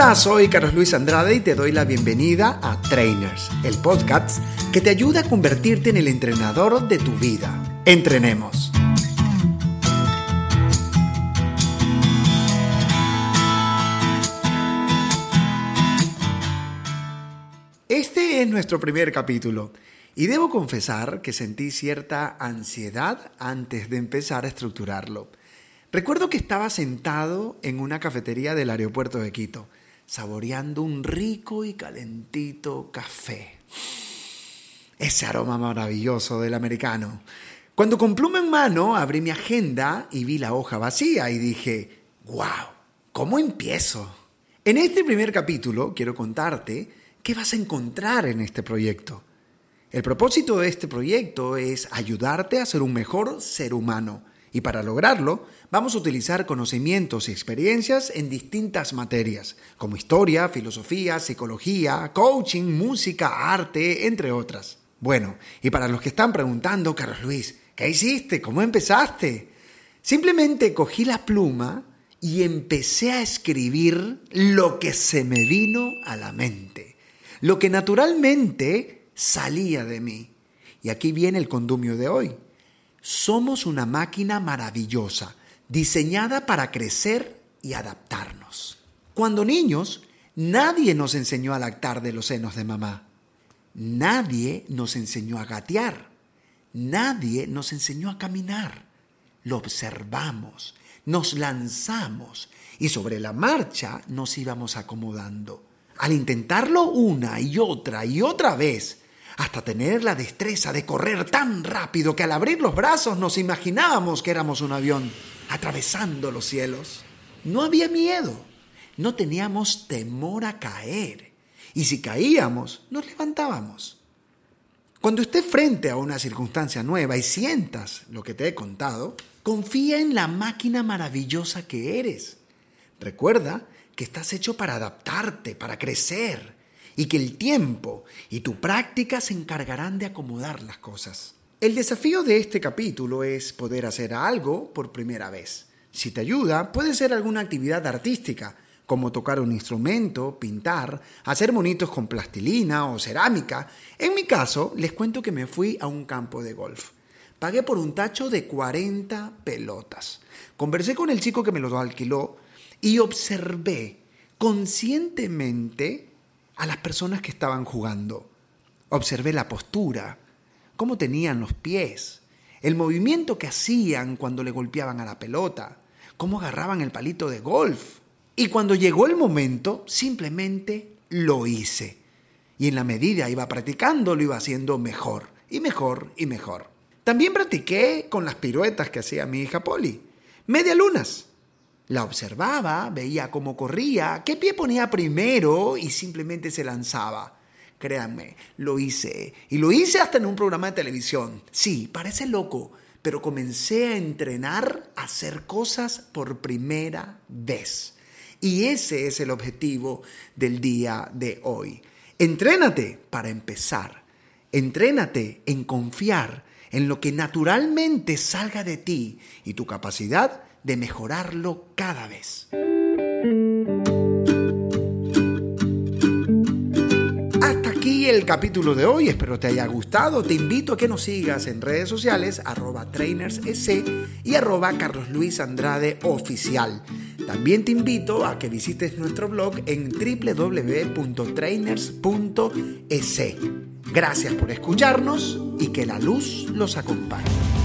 Hola, soy Carlos Luis Andrade y te doy la bienvenida a Trainers, el podcast que te ayuda a convertirte en el entrenador de tu vida. Entrenemos. Este es nuestro primer capítulo y debo confesar que sentí cierta ansiedad antes de empezar a estructurarlo. Recuerdo que estaba sentado en una cafetería del aeropuerto de Quito, saboreando un rico y calentito café. Ese aroma maravilloso del americano. Cuando con pluma en mano abrí mi agenda y vi la hoja vacía y dije, wow, ¿cómo empiezo? En este primer capítulo quiero contarte qué vas a encontrar en este proyecto. El propósito de este proyecto es ayudarte a ser un mejor ser humano y para lograrlo, vamos a utilizar conocimientos y experiencias en distintas materias, como historia, filosofía, psicología, coaching, música, arte, entre otras. Bueno, y para los que están preguntando, Carlos Luis, ¿qué hiciste? ¿Cómo empezaste? Simplemente cogí la pluma y empecé a escribir lo que se me vino a la mente, lo que naturalmente salía de mí. Y aquí viene el condumio de hoy. Somos una máquina maravillosa, diseñada para crecer y adaptarnos. Cuando niños, nadie nos enseñó a lactar de los senos de mamá. Nadie nos enseñó a gatear. Nadie nos enseñó a caminar. Lo observamos, nos lanzamos y sobre la marcha nos íbamos acomodando. Al intentarlo una y otra y otra vez, hasta tener la destreza de correr tan rápido que al abrir los brazos nos imaginábamos que éramos un avión atravesando los cielos. No había miedo, no teníamos temor a caer, y si caíamos, nos levantábamos. Cuando estés frente a una circunstancia nueva y sientas lo que te he contado, confía en la máquina maravillosa que eres. Recuerda que estás hecho para adaptarte, para crecer, y que el tiempo y tu práctica se encargarán de acomodar las cosas. El desafío de este capítulo es poder hacer algo por primera vez. Si te ayuda, puede ser alguna actividad artística, como tocar un instrumento, pintar, hacer monitos con plastilina o cerámica. En mi caso, les cuento que me fui a un campo de golf. Pagué por un tacho de 40 pelotas. Conversé con el chico que me lo alquiló y observé conscientemente a las personas que estaban jugando. Observé la postura, cómo tenían los pies, el movimiento que hacían cuando le golpeaban a la pelota, cómo agarraban el palito de golf. Y cuando llegó el momento, simplemente lo hice. Y en la medida iba practicando, lo iba haciendo mejor, y mejor, y mejor. También practiqué con las piruetas que hacía mi hija Polly. Media lunas. La observaba, veía cómo corría, qué pie ponía primero y simplemente se lanzaba. Créanme, lo hice. Y lo hice hasta en un programa de televisión. Sí, parece loco, pero comencé a entrenar a hacer cosas por primera vez. Y ese es el objetivo del día de hoy. Entrénate para empezar. Entrénate en confiar en lo que naturalmente salga de ti y tu capacidad de mejorarlo cada vez. Hasta aquí el capítulo de hoy, espero te haya gustado. Te invito a que nos sigas en redes sociales, arroba trainersec y arroba Carlos Luis Andrade Oficial. También te invito a que visites nuestro blog en www.trainers.es. Gracias por escucharnos y que la luz los acompañe.